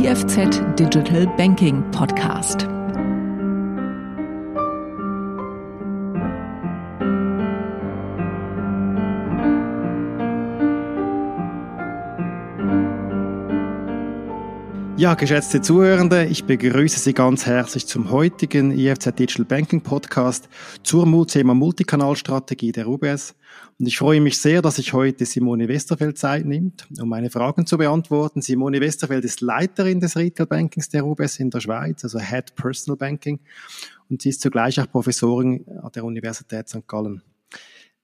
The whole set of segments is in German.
IFZ Digital Banking Podcast. Ja, geschätzte Zuhörende, ich begrüße Sie ganz herzlich zum heutigen IFZ Digital Banking Podcast zur Thema Multikanalstrategie der UBS. Und ich freue mich sehr, dass sich heute Simone Westerfeld Zeit nimmt, um meine Fragen zu beantworten. Simone Westerfeld ist Leiterin des Retail Bankings der UBS in der Schweiz, also Head Personal Banking. Und sie ist zugleich auch Professorin an der Universität St. Gallen.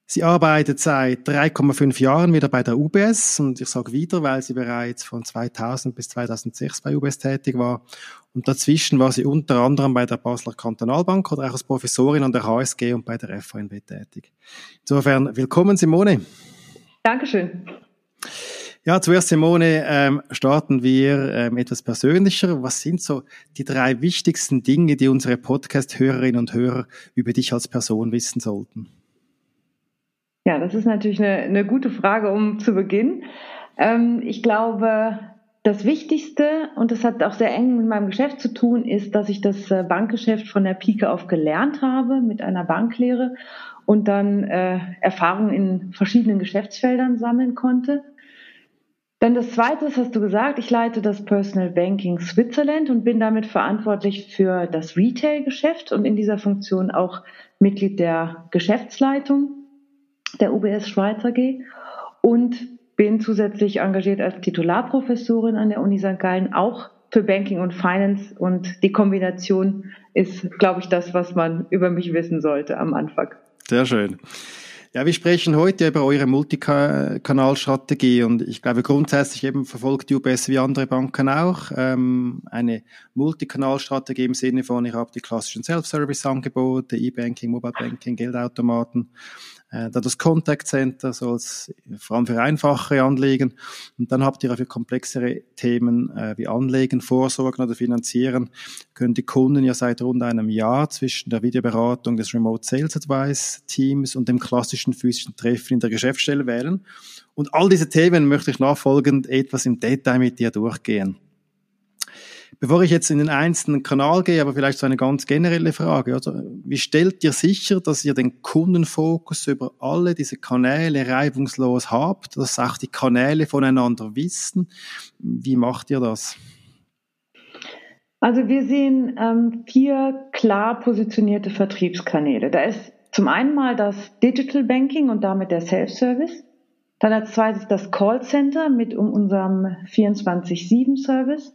Sie arbeitet seit 3,5 Jahren wieder bei der UBS und ich sage wieder, weil sie bereits von 2000 bis 2006 bei UBS tätig war. Und dazwischen war sie unter anderem bei der Basler Kantonalbank oder auch als Professorin an der HSG und bei der FANB tätig. Insofern willkommen, Simone. Dankeschön. Ja, zuerst, Simone, ähm, starten wir ähm, etwas persönlicher. Was sind so die drei wichtigsten Dinge, die unsere Podcast-Hörerinnen und Hörer über dich als Person wissen sollten? Ja, das ist natürlich eine, eine gute Frage, um zu beginnen. Ähm, ich glaube, das Wichtigste, und das hat auch sehr eng mit meinem Geschäft zu tun, ist, dass ich das äh, Bankgeschäft von der Pike auf gelernt habe mit einer Banklehre und dann äh, Erfahrungen in verschiedenen Geschäftsfeldern sammeln konnte. Dann das Zweite, das hast du gesagt, ich leite das Personal Banking Switzerland und bin damit verantwortlich für das Retail-Geschäft und in dieser Funktion auch Mitglied der Geschäftsleitung der UBS Schweiz AG und bin zusätzlich engagiert als Titularprofessorin an der Uni St. Gallen, auch für Banking und Finance. Und die Kombination ist, glaube ich, das, was man über mich wissen sollte am Anfang. Sehr schön. Ja, wir sprechen heute über eure Multikanalstrategie und ich glaube grundsätzlich eben verfolgt die UBS wie andere Banken auch ähm, eine Multikanalstrategie im Sinne von, ihr habt die klassischen Self-Service-Angebote, E-Banking, Mobile Banking, Geldautomaten äh, da das Contact Center soll es vor allem für einfache Anliegen. Und dann habt ihr für komplexere Themen äh, wie Anlegen, Vorsorgen oder Finanzieren, können die Kunden ja seit rund einem Jahr zwischen der Videoberatung des Remote Sales Advice Teams und dem klassischen physischen Treffen in der Geschäftsstelle wählen. Und all diese Themen möchte ich nachfolgend etwas im Detail mit dir durchgehen. Bevor ich jetzt in den einzelnen Kanal gehe, aber vielleicht so eine ganz generelle Frage. Also, wie stellt ihr sicher, dass ihr den Kundenfokus über alle diese Kanäle reibungslos habt, dass auch die Kanäle voneinander wissen? Wie macht ihr das? Also wir sehen ähm, vier klar positionierte Vertriebskanäle. Da ist zum einen mal das Digital Banking und damit der Self-Service. Dann als zweites das Callcenter mit unserem 24-7-Service.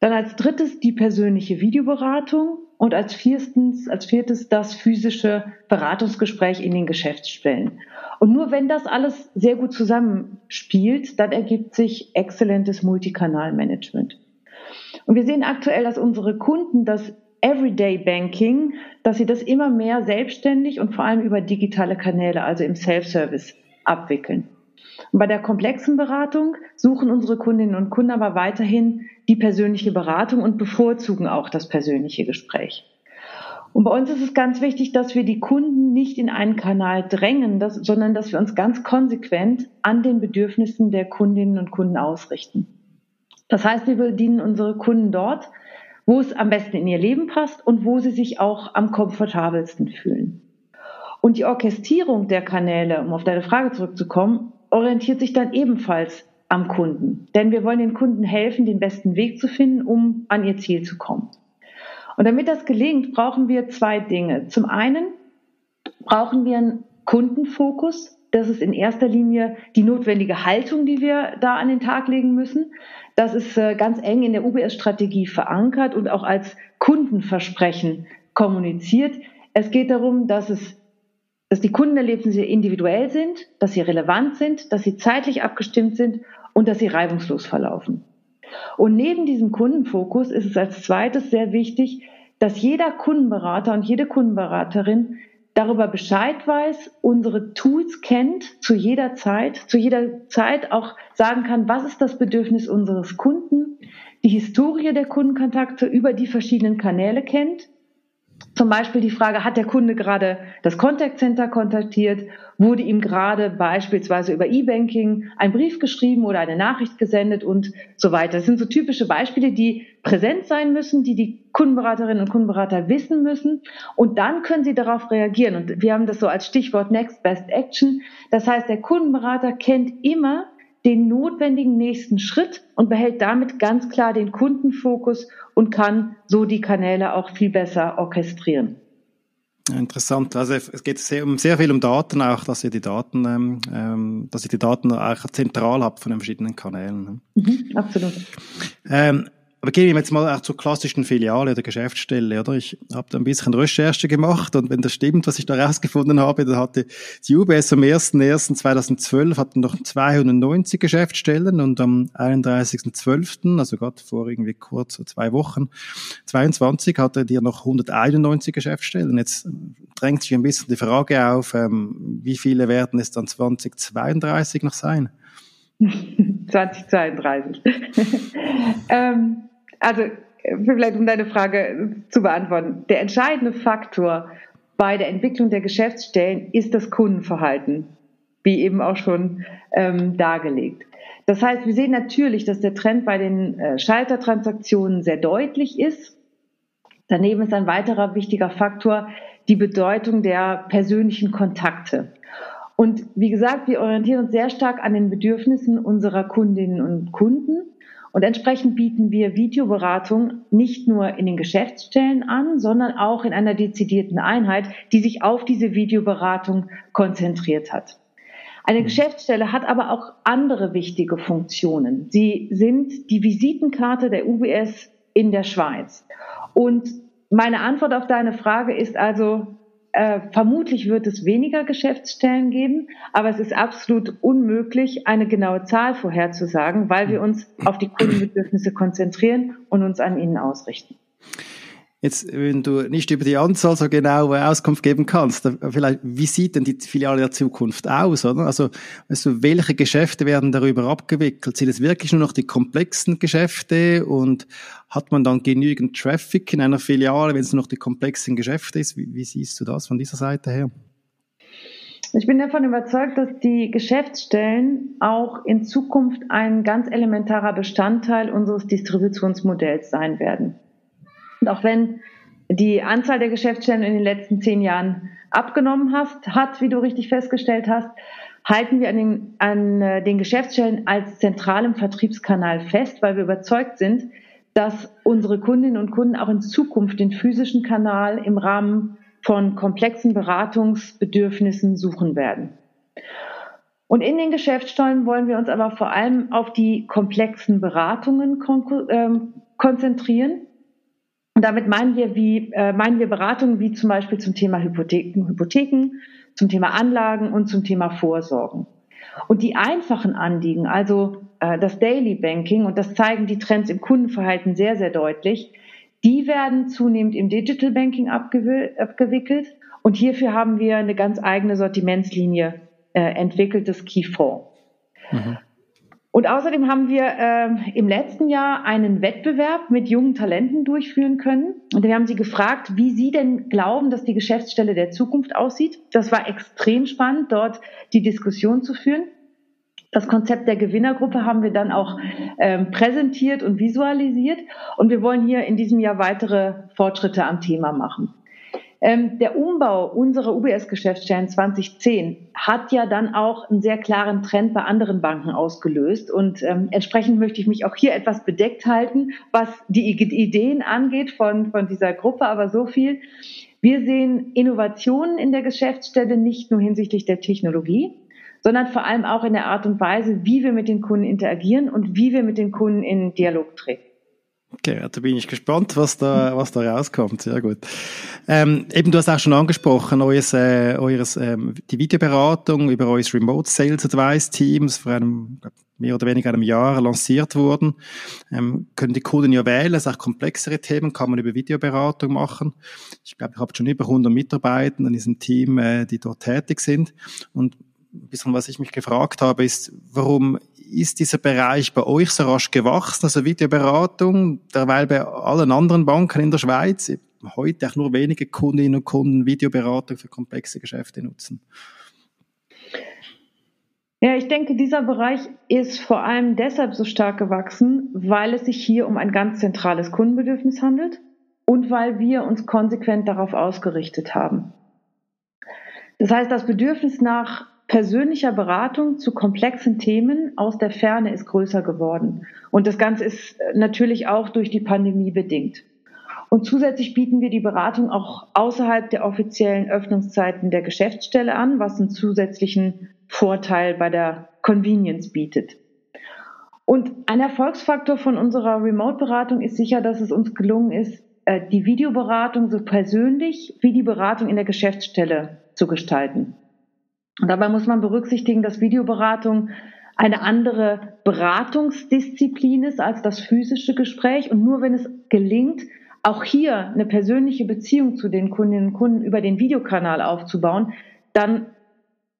Dann als drittes die persönliche Videoberatung und als viertens, als viertes das physische Beratungsgespräch in den Geschäftsstellen. Und nur wenn das alles sehr gut zusammenspielt, dann ergibt sich exzellentes Multikanalmanagement. Und wir sehen aktuell, dass unsere Kunden das Everyday Banking, dass sie das immer mehr selbstständig und vor allem über digitale Kanäle, also im Self-Service, abwickeln. Bei der komplexen Beratung suchen unsere Kundinnen und Kunden aber weiterhin die persönliche Beratung und bevorzugen auch das persönliche Gespräch. Und bei uns ist es ganz wichtig, dass wir die Kunden nicht in einen Kanal drängen, dass, sondern dass wir uns ganz konsequent an den Bedürfnissen der Kundinnen und Kunden ausrichten. Das heißt, wir bedienen unsere Kunden dort, wo es am besten in ihr Leben passt und wo sie sich auch am komfortabelsten fühlen. Und die Orchestrierung der Kanäle, um auf deine Frage zurückzukommen, orientiert sich dann ebenfalls am Kunden. Denn wir wollen den Kunden helfen, den besten Weg zu finden, um an ihr Ziel zu kommen. Und damit das gelingt, brauchen wir zwei Dinge. Zum einen brauchen wir einen Kundenfokus. Das ist in erster Linie die notwendige Haltung, die wir da an den Tag legen müssen. Das ist äh, ganz eng in der UBS-Strategie verankert und auch als Kundenversprechen kommuniziert. Es geht darum, dass es dass die Kundenerlebnisse individuell sind, dass sie relevant sind, dass sie zeitlich abgestimmt sind und dass sie reibungslos verlaufen. Und neben diesem Kundenfokus ist es als zweites sehr wichtig, dass jeder Kundenberater und jede Kundenberaterin darüber Bescheid weiß, unsere Tools kennt, zu jeder Zeit, zu jeder Zeit auch sagen kann, was ist das Bedürfnis unseres Kunden, die Historie der Kundenkontakte über die verschiedenen Kanäle kennt Zum Beispiel die Frage, hat der Kunde gerade das Contact Center kontaktiert? Wurde ihm gerade beispielsweise über E-Banking ein Brief geschrieben oder eine Nachricht gesendet und so weiter? Das sind so typische Beispiele, die präsent sein müssen, die die Kundenberaterinnen und Kundenberater wissen müssen. Und dann können sie darauf reagieren. Und wir haben das so als Stichwort Next Best Action. Das heißt, der Kundenberater kennt immer den notwendigen nächsten Schritt und behält damit ganz klar den Kundenfokus und kann so die Kanäle auch viel besser orchestrieren. Interessant. Also es geht sehr, um sehr viel um Daten auch, dass ihr die Daten, ähm, ähm dass ihr die Daten auch zentral habt von den verschiedenen Kanälen. Ne? Mhm, absolut. Ähm, aber gehen wir jetzt mal auch zur klassischen Filiale oder Geschäftsstelle, oder? Ich habe da ein bisschen Recherche gemacht und wenn das stimmt, was ich da rausgefunden habe, dann hatte die UBS am 1.1.2012 hatten noch 290 Geschäftsstellen und am 31.12., also gerade vor irgendwie kurz zwei Wochen, 22 hatte die noch 191 Geschäftsstellen. Jetzt drängt sich ein bisschen die Frage auf, ähm, wie viele werden es dann 2032 noch sein? 2032. ähm, also vielleicht um deine Frage zu beantworten. Der entscheidende Faktor bei der Entwicklung der Geschäftsstellen ist das Kundenverhalten, wie eben auch schon ähm, dargelegt. Das heißt, wir sehen natürlich, dass der Trend bei den äh, Schaltertransaktionen sehr deutlich ist. Daneben ist ein weiterer wichtiger Faktor die Bedeutung der persönlichen Kontakte. Und wie gesagt, wir orientieren uns sehr stark an den Bedürfnissen unserer Kundinnen und Kunden und entsprechend bieten wir Videoberatung nicht nur in den Geschäftsstellen an, sondern auch in einer dezidierten Einheit, die sich auf diese Videoberatung konzentriert hat. Eine mhm. Geschäftsstelle hat aber auch andere wichtige Funktionen. Sie sind die Visitenkarte der UBS in der Schweiz. Und meine Antwort auf deine Frage ist also, äh, vermutlich wird es weniger Geschäftsstellen geben, aber es ist absolut unmöglich, eine genaue Zahl vorherzusagen, weil wir uns auf die Kundenbedürfnisse konzentrieren und uns an ihnen ausrichten. Jetzt, wenn du nicht über die Anzahl so genau Auskunft geben kannst, vielleicht, wie sieht denn die Filiale der Zukunft aus, oder? Also, weißt du, welche Geschäfte werden darüber abgewickelt? Sind es wirklich nur noch die komplexen Geschäfte und hat man dann genügend Traffic in einer Filiale, wenn es nur noch die komplexen Geschäfte ist? Wie, wie siehst du das von dieser Seite her? Ich bin davon überzeugt, dass die Geschäftsstellen auch in Zukunft ein ganz elementarer Bestandteil unseres Distributionsmodells sein werden. Und auch wenn die Anzahl der Geschäftsstellen in den letzten zehn Jahren abgenommen hast, hat, wie du richtig festgestellt hast, halten wir an den, an äh, den Geschäftsstellen als zentralem Vertriebskanal fest, weil wir überzeugt sind, dass unsere Kundinnen und Kunden auch in Zukunft den physischen Kanal im Rahmen von komplexen Beratungsbedürfnissen suchen werden. Und in den Geschäftsstellen wollen wir uns aber vor allem auf die komplexen Beratungen ähm, konzentrieren und damit meinen wir, wie, äh, meinen wir Beratungen wie zum Beispiel zum Thema Hypotheken, Hypotheken, zum Thema Anlagen und zum Thema Vorsorgen. Und die einfachen Anliegen, also äh, das Daily Banking, und das zeigen die Trends im Kundenverhalten sehr, sehr deutlich, die werden zunehmend im Digital Banking abgewickelt. Und hierfür haben wir eine ganz eigene Sortimentslinie äh, entwickelt, das Key 4. Mhm. Und außerdem haben wir äh, im letzten Jahr einen Wettbewerb mit jungen Talenten durchführen können. Und wir haben sie gefragt, wie sie denn glauben, dass die Geschäftsstelle der Zukunft aussieht. Das war extrem spannend, dort die Diskussion zu führen. Das Konzept der Gewinnergruppe haben wir dann auch ähm, präsentiert und visualisiert. Und wir wollen hier in diesem Jahr weitere Fortschritte am Thema machen. Ähm, der Umbau unserer UBS-Geschäftsstellen 2010 hat ja dann auch einen sehr klaren Trend bei anderen Banken ausgelöst. Und ähm, entsprechend möchte ich mich auch hier etwas bedeckt halten, was die Ideen angeht von, von dieser Gruppe. Aber so viel. Wir sehen Innovationen in der Geschäftsstelle nicht nur hinsichtlich der Technologie, sondern vor allem auch in der Art und Weise, wie wir mit den Kunden interagieren und wie wir mit den Kunden in Dialog treten. Okay, da bin ich gespannt, was da, was da rauskommt. Sehr gut. Ähm, eben, du hast auch schon angesprochen, eures, äh, eures, ähm, die Videoberatung über euer Remote Sales Advice Teams vor einem, mehr oder weniger einem Jahr lanciert wurden. Ähm, können die Kunden ja wählen, es auch komplexere Themen kann man über Videoberatung machen. Ich glaube, ich habe schon über 100 Mitarbeiter in diesem Team, äh, die dort tätig sind. Und ein bisschen, was ich mich gefragt habe, ist, warum ist dieser Bereich bei euch so rasch gewachsen, also Videoberatung, derweil bei allen anderen Banken in der Schweiz, heute auch nur wenige Kundinnen und Kunden Videoberatung für komplexe Geschäfte nutzen? Ja, ich denke, dieser Bereich ist vor allem deshalb so stark gewachsen, weil es sich hier um ein ganz zentrales Kundenbedürfnis handelt und weil wir uns konsequent darauf ausgerichtet haben. Das heißt, das Bedürfnis nach persönlicher Beratung zu komplexen Themen aus der Ferne ist größer geworden. Und das Ganze ist natürlich auch durch die Pandemie bedingt. Und zusätzlich bieten wir die Beratung auch außerhalb der offiziellen Öffnungszeiten der Geschäftsstelle an, was einen zusätzlichen Vorteil bei der Convenience bietet. Und ein Erfolgsfaktor von unserer Remote-Beratung ist sicher, dass es uns gelungen ist, äh, die Videoberatung so persönlich wie die Beratung in der Geschäftsstelle zu gestalten. Und dabei muss man berücksichtigen, dass Videoberatung eine andere Beratungsdisziplin ist als das physische Gespräch. Und nur wenn es gelingt, auch hier eine persönliche Beziehung zu den Kundinnen und Kunden über den Videokanal aufzubauen, dann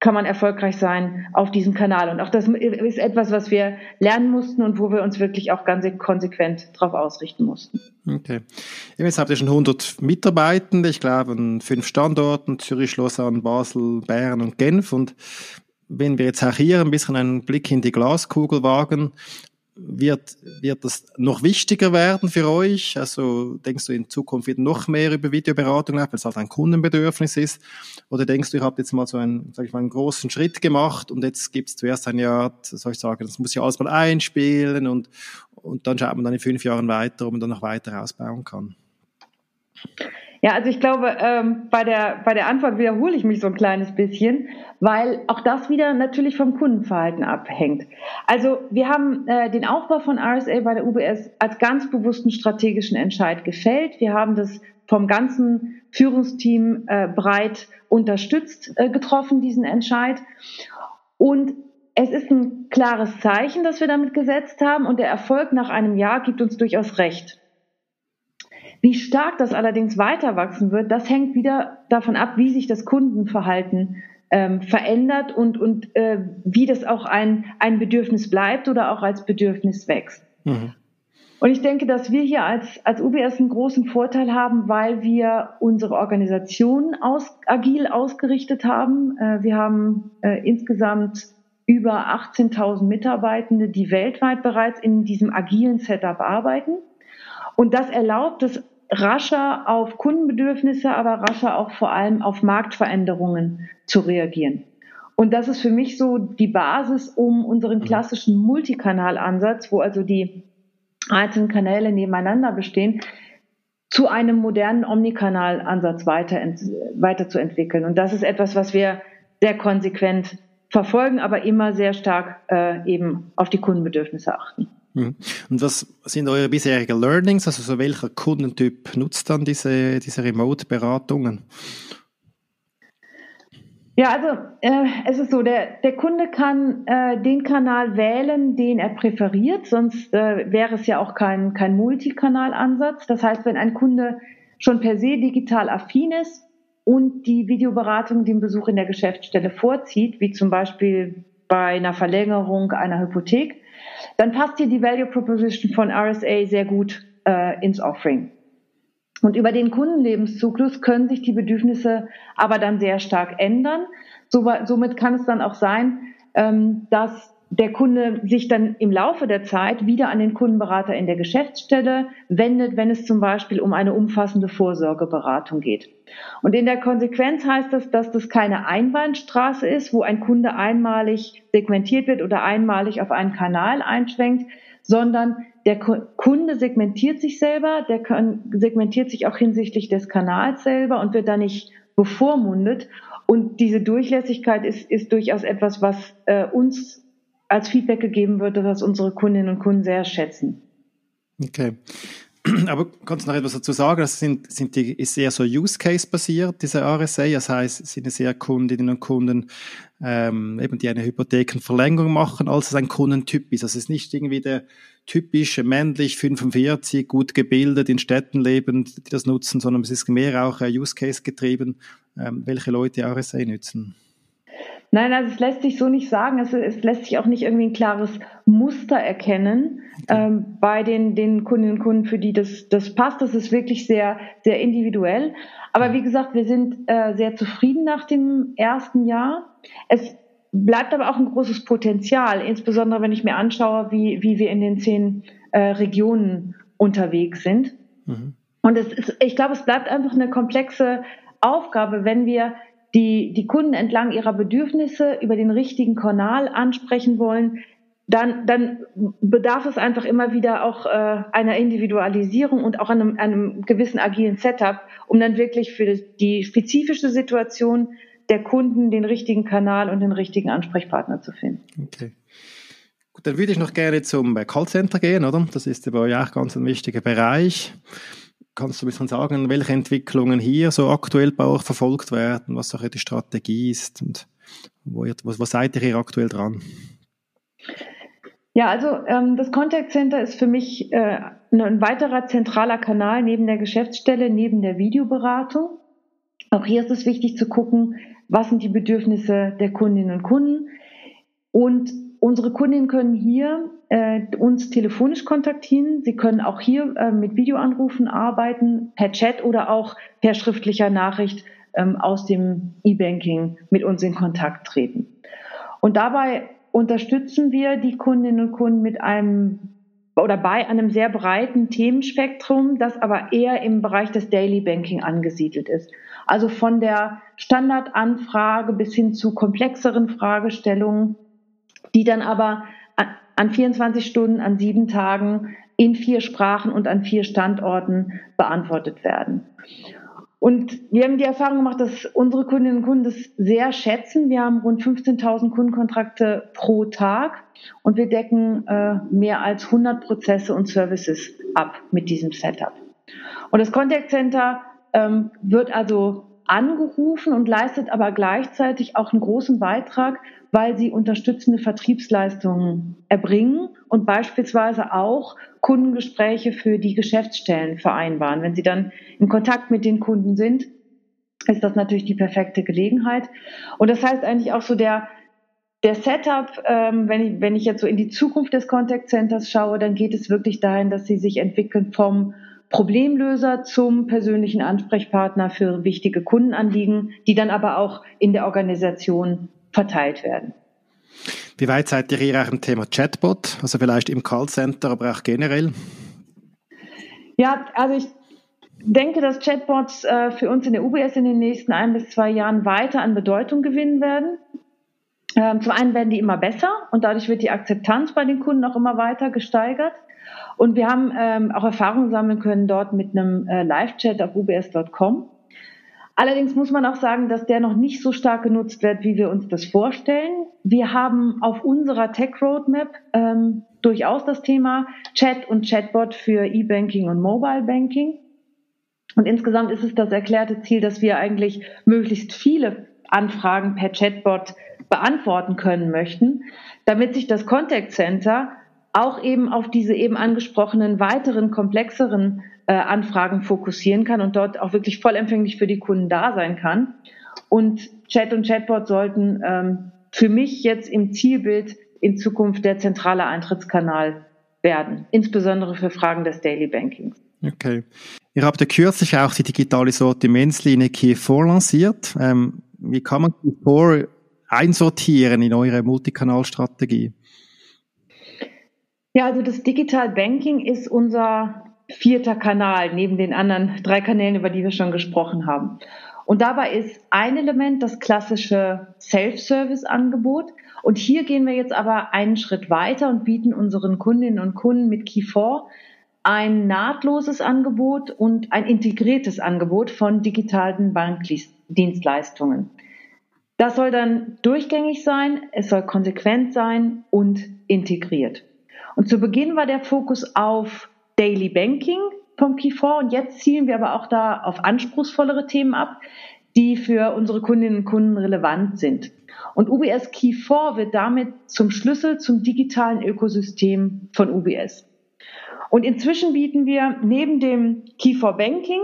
kann man erfolgreich sein auf diesem Kanal. Und auch das ist etwas, was wir lernen mussten und wo wir uns wirklich auch ganz konsequent darauf ausrichten mussten. Okay. Jetzt habt ihr schon 100 Mitarbeitende, ich glaube an fünf Standorten, Zürich, Lausanne, Basel, Bern und Genf. Und wenn wir jetzt auch hier ein bisschen einen Blick in die Glaskugel wagen, wird, wird das noch wichtiger werden für euch? Also denkst du in Zukunft wird noch mehr über Videoberatung laufen, weil es halt ein Kundenbedürfnis ist? Oder denkst du, ihr habt jetzt mal so einen, sag ich mal, einen großen Schritt gemacht und jetzt gibt es zuerst ein Jahr, soll ich sagen, das muss ja alles mal einspielen und, und dann schaut man dann in fünf Jahren weiter, ob man dann noch weiter ausbauen kann? Ja, also ich glaube, ähm, bei, der, bei der Antwort wiederhole ich mich so ein kleines bisschen, weil auch das wieder natürlich vom Kundenverhalten abhängt. Also wir haben äh, den Aufbau von RSA bei der UBS als ganz bewussten strategischen Entscheid gefällt. Wir haben das vom ganzen Führungsteam äh, breit unterstützt äh, getroffen, diesen Entscheid. Und es ist ein klares Zeichen, das wir damit gesetzt haben und der Erfolg nach einem Jahr gibt uns durchaus recht. Wie stark das allerdings weiter wachsen wird, das hängt wieder davon ab, wie sich das Kundenverhalten ähm, verändert und, und äh, wie das auch ein, ein Bedürfnis bleibt oder auch als Bedürfnis wächst. Mhm. Und ich denke, dass wir hier als, als UBS einen großen Vorteil haben, weil wir unsere Organisation aus, agil ausgerichtet haben. Äh, wir haben äh, insgesamt über 18.000 Mitarbeitende, die weltweit bereits in diesem agilen Setup arbeiten. Und das erlaubt es rascher auf Kundenbedürfnisse, aber rascher auch vor allem auf Marktveränderungen zu reagieren. Und das ist für mich so die Basis, um unseren mhm. klassischen Multikanalansatz, wo also die einzelnen Kanäle nebeneinander bestehen, zu einem modernen Omnikanalansatz weiter, weiterzuentwickeln. Und das ist etwas, was wir sehr konsequent verfolgen, aber immer sehr stark äh, eben auf die Kundenbedürfnisse achten. Mhm. Und was sind eure bisherigen Learnings? Also so welcher Kundentyp nutzt dann diese, diese Remote-Beratungen? Ja, also äh, es ist so, der, der Kunde kann äh, den Kanal wählen, den er präferiert, sonst äh, wäre es ja auch kein, kein Multikanalansatz. Das heißt, wenn ein Kunde schon per se digital affin ist und die Videoberatung den Besuch in der Geschäftsstelle vorzieht, wie zum Beispiel bei einer Verlängerung einer Hypothek, dann passt hier die Value Proposition von RSA sehr gut äh, ins Offering. Und über den Kundenlebenszyklus können sich die Bedürfnisse aber dann sehr stark ändern. So, somit kann es dann auch sein, ähm, dass der Kunde sich dann im Laufe der Zeit wieder an den Kundenberater in der Geschäftsstelle wendet, wenn es zum Beispiel um eine umfassende Vorsorgeberatung geht. Und in der Konsequenz heißt das, dass das keine Einbahnstraße ist, wo ein Kunde einmalig segmentiert wird oder einmalig auf einen Kanal einschwenkt, sondern der Kunde segmentiert sich selber, der segmentiert sich auch hinsichtlich des Kanals selber und wird da nicht bevormundet. Und diese Durchlässigkeit ist, ist durchaus etwas, was äh, uns als Feedback gegeben wird, was unsere Kundinnen und Kunden sehr schätzen. Okay. Aber kannst du noch etwas dazu sagen? Das sind, sind die, ist eher so Use-Case-basiert, diese RSA. Das heißt, es sind es eher Kundinnen und Kunden, ähm, eben die eine Hypothekenverlängerung machen, als es ein Kundentyp ist. Das ist nicht irgendwie der typische männlich 45, gut gebildet, in Städten lebend, die das nutzen, sondern es ist mehr auch äh, Use-Case getrieben, ähm, welche Leute RSA nutzen. Nein, also es lässt sich so nicht sagen. Es, es lässt sich auch nicht irgendwie ein klares Muster erkennen okay. ähm, bei den, den Kundinnen und Kunden, für die das, das passt. Das ist wirklich sehr, sehr individuell. Aber wie gesagt, wir sind äh, sehr zufrieden nach dem ersten Jahr. Es bleibt aber auch ein großes Potenzial, insbesondere wenn ich mir anschaue, wie, wie wir in den zehn äh, Regionen unterwegs sind. Mhm. Und es ist, ich glaube, es bleibt einfach eine komplexe Aufgabe, wenn wir die, die Kunden entlang ihrer Bedürfnisse über den richtigen Kanal ansprechen wollen, dann, dann bedarf es einfach immer wieder auch äh, einer Individualisierung und auch einem, einem gewissen agilen Setup, um dann wirklich für die spezifische Situation der Kunden den richtigen Kanal und den richtigen Ansprechpartner zu finden. Okay. Gut, dann würde ich noch gerne zum Callcenter gehen, oder? Das ist bei euch auch ganz ein wichtiger Bereich. Kannst du ein bisschen sagen, welche Entwicklungen hier so aktuell bei euch verfolgt werden, was auch die Strategie ist und wo, ihr, wo, wo seid ihr hier aktuell dran? Ja, also ähm, das Contact Center ist für mich äh, ein weiterer zentraler Kanal neben der Geschäftsstelle, neben der Videoberatung. Auch hier ist es wichtig zu gucken, was sind die Bedürfnisse der Kundinnen und Kunden. Und unsere Kundinnen können hier äh, uns telefonisch kontaktieren. Sie können auch hier äh, mit Videoanrufen arbeiten, per Chat oder auch per schriftlicher Nachricht ähm, aus dem E-Banking mit uns in Kontakt treten. Und dabei unterstützen wir die Kundinnen und Kunden mit einem oder bei einem sehr breiten Themenspektrum, das aber eher im Bereich des Daily Banking angesiedelt ist. Also von der Standardanfrage bis hin zu komplexeren Fragestellungen, die dann aber an 24 Stunden, an sieben Tagen in vier Sprachen und an vier Standorten beantwortet werden. Und wir haben die Erfahrung gemacht, dass unsere Kundinnen und Kunden das sehr schätzen. Wir haben rund 15.000 Kundenkontrakte pro Tag und wir decken äh, mehr als 100 Prozesse und Services ab mit diesem Setup. Und das Contact Center ähm, wird also angerufen und leistet aber gleichzeitig auch einen großen Beitrag, weil sie unterstützende Vertriebsleistungen erbringen und beispielsweise auch Kundengespräche für die Geschäftsstellen vereinbaren. Wenn sie dann in Kontakt mit den Kunden sind, ist das natürlich die perfekte Gelegenheit. Und das heißt eigentlich auch so der, der Setup, ähm, wenn, ich, wenn ich jetzt so in die Zukunft des Contact Centers schaue, dann geht es wirklich dahin, dass sie sich entwickeln vom Problemlöser zum persönlichen Ansprechpartner für wichtige Kundenanliegen, die dann aber auch in der Organisation verteilt werden. Wie weit seid ihr hier auch im Thema Chatbot? Also vielleicht im Callcenter, aber auch generell? Ja, also ich denke, dass Chatbots äh, für uns in der UBS in den nächsten ein bis zwei Jahren weiter an Bedeutung gewinnen werden. Ähm, zum einen werden die immer besser und dadurch wird die Akzeptanz bei den Kunden auch immer weiter gesteigert. Und wir haben ähm, auch Erfahrungen sammeln können dort mit einem äh, Live-Chat auf ubs.com. Allerdings muss man auch sagen, dass der noch nicht so stark genutzt wird, wie wir uns das vorstellen. Wir haben auf unserer Tech Roadmap ähm, durchaus das Thema Chat und Chatbot für E-Banking und Mobile Banking. Und insgesamt ist es das erklärte Ziel, dass wir eigentlich möglichst viele Anfragen per Chatbot beantworten können möchten, damit sich das Contact Center auch eben auf diese eben angesprochenen weiteren komplexeren äh, Anfragen fokussieren kann und dort auch wirklich vollempfänglich für die Kunden da sein kann. Und Chat und Chatbot sollten ähm, für mich jetzt im Zielbild in Zukunft der zentrale Eintrittskanal werden, insbesondere für Fragen des Daily Bankings. Okay. Ihr habt ja kürzlich auch die digitale Sortimentslinie Key4 lanciert. Ähm, wie kann man Key4 einsortieren in eure Multikanalstrategie? Ja, also das Digital Banking ist unser vierter Kanal neben den anderen drei Kanälen, über die wir schon gesprochen haben. Und dabei ist ein Element das klassische Self-Service-Angebot. Und hier gehen wir jetzt aber einen Schritt weiter und bieten unseren Kundinnen und Kunden mit Key4 ein nahtloses Angebot und ein integriertes Angebot von digitalen Bankdienstleistungen. Das soll dann durchgängig sein, es soll konsequent sein und integriert. Und zu Beginn war der Fokus auf Daily Banking vom Key4 und jetzt zielen wir aber auch da auf anspruchsvollere Themen ab, die für unsere Kundinnen und Kunden relevant sind. Und UBS Key4 wird damit zum Schlüssel zum digitalen Ökosystem von UBS. Und inzwischen bieten wir neben dem Key4 Banking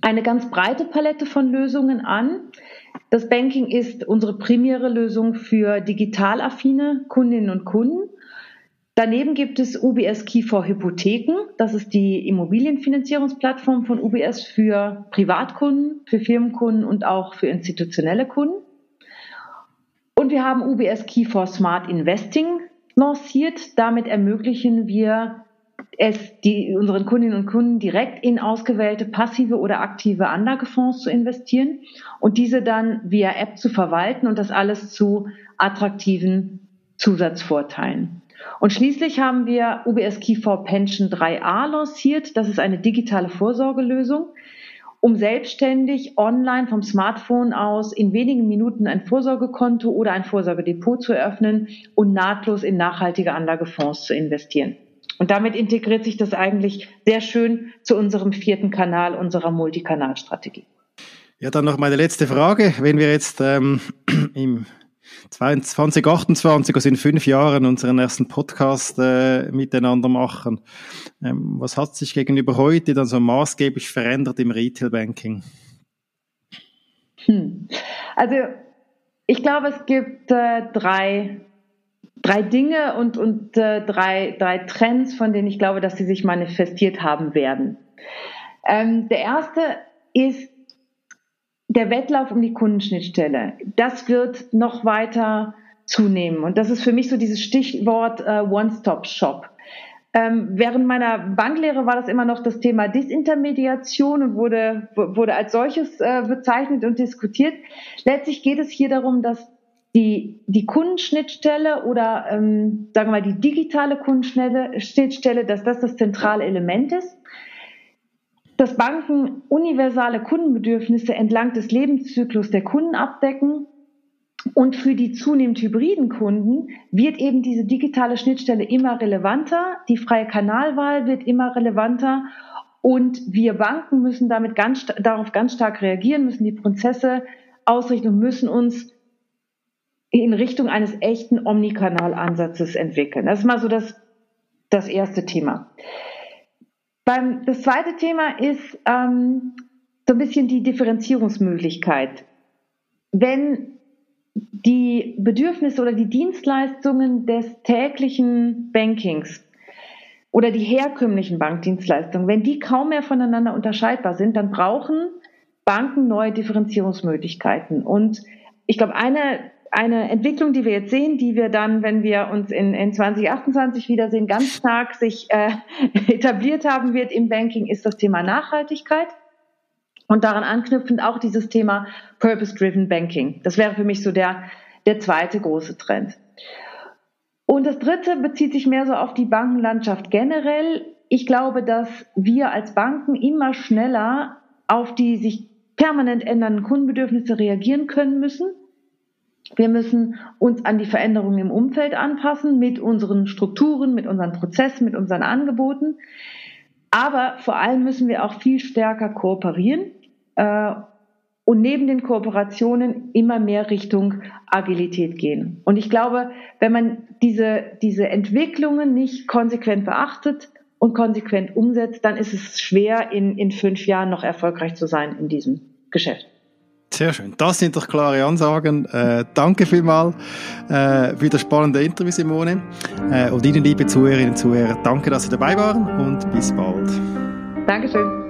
eine ganz breite Palette von Lösungen an. Das Banking ist unsere primäre Lösung für digital affine Kundinnen und Kunden. Daneben gibt es UBS Key for Hypotheken. Das ist die Immobilienfinanzierungsplattform von UBS für Privatkunden, für Firmenkunden und auch für institutionelle Kunden. Und wir haben UBS Key for Smart Investing lanciert. Damit ermöglichen wir es die, unseren Kundinnen und Kunden direkt in ausgewählte passive oder aktive Anlagefonds zu investieren und diese dann via App zu verwalten und das alles zu attraktiven Zusatzvorteilen. Und schließlich haben wir UBS Key4 Pension 3a lanciert. Das ist eine digitale Vorsorgelösung, um selbstständig online vom Smartphone aus in wenigen Minuten ein Vorsorgekonto oder ein Vorsorgedepot zu eröffnen und nahtlos in nachhaltige Anlagefonds zu investieren. Und damit integriert sich das eigentlich sehr schön zu unserem vierten Kanal unserer Multikanalstrategie. Ja, dann noch meine letzte Frage. Wenn wir jetzt ähm, im 2028, also in fünf Jahren, unseren ersten Podcast äh, miteinander machen, ähm, was hat sich gegenüber heute dann so maßgeblich verändert im Retail Banking? Hm. Also ich glaube, es gibt äh, drei drei Dinge und, und äh, drei, drei Trends, von denen ich glaube, dass sie sich manifestiert haben werden. Ähm, der erste ist der Wettlauf um die Kundenschnittstelle. Das wird noch weiter zunehmen. Und das ist für mich so dieses Stichwort äh, One-Stop-Shop. Ähm, während meiner Banklehre war das immer noch das Thema Disintermediation und wurde, wurde als solches äh, bezeichnet und diskutiert. Letztlich geht es hier darum, dass die, die Kundenschnittstelle oder ähm, sagen wir mal die digitale Kundenschnittstelle, dass das das zentrale Element ist. Dass Banken universale Kundenbedürfnisse entlang des Lebenszyklus der Kunden abdecken. Und für die zunehmend hybriden Kunden wird eben diese digitale Schnittstelle immer relevanter, die freie Kanalwahl wird immer relevanter und wir Banken müssen damit ganz, darauf ganz stark reagieren, müssen die Prozesse ausrichten und müssen uns in Richtung eines echten Omnikanalansatzes entwickeln. Das ist mal so das, das erste Thema. Beim, das zweite Thema ist ähm, so ein bisschen die Differenzierungsmöglichkeit. Wenn die Bedürfnisse oder die Dienstleistungen des täglichen Bankings oder die herkömmlichen Bankdienstleistungen, wenn die kaum mehr voneinander unterscheidbar sind, dann brauchen Banken neue Differenzierungsmöglichkeiten. Und ich glaube, eine eine Entwicklung, die wir jetzt sehen, die wir dann, wenn wir uns in, in 2028 wiedersehen, ganz stark sich äh, etabliert haben wird im Banking, ist das Thema Nachhaltigkeit. Und daran anknüpfend auch dieses Thema Purpose-Driven Banking. Das wäre für mich so der, der zweite große Trend. Und das dritte bezieht sich mehr so auf die Bankenlandschaft generell. Ich glaube, dass wir als Banken immer schneller auf die sich permanent ändernden Kundenbedürfnisse reagieren können müssen wir müssen uns an die Veränderungen im Umfeld anpassen mit unseren Strukturen, mit unseren Prozessen, mit unseren Angeboten. Aber vor allem müssen wir auch viel stärker kooperieren äh, und neben den Kooperationen immer mehr Richtung Agilität gehen. Und ich glaube, wenn man diese, diese Entwicklungen nicht konsequent beachtet und konsequent umsetzt, dann ist es schwer, in, in fünf Jahren noch erfolgreich zu sein in diesem Geschäft. Sehr schön. Das sind doch klare Ansagen. Äh, danke vielmals äh, für das spannende Interview, Simone. Äh, und Ihnen, liebe Zuhörerinnen und Zuhörer, danke, dass Sie dabei waren und bis bald. Dankeschön.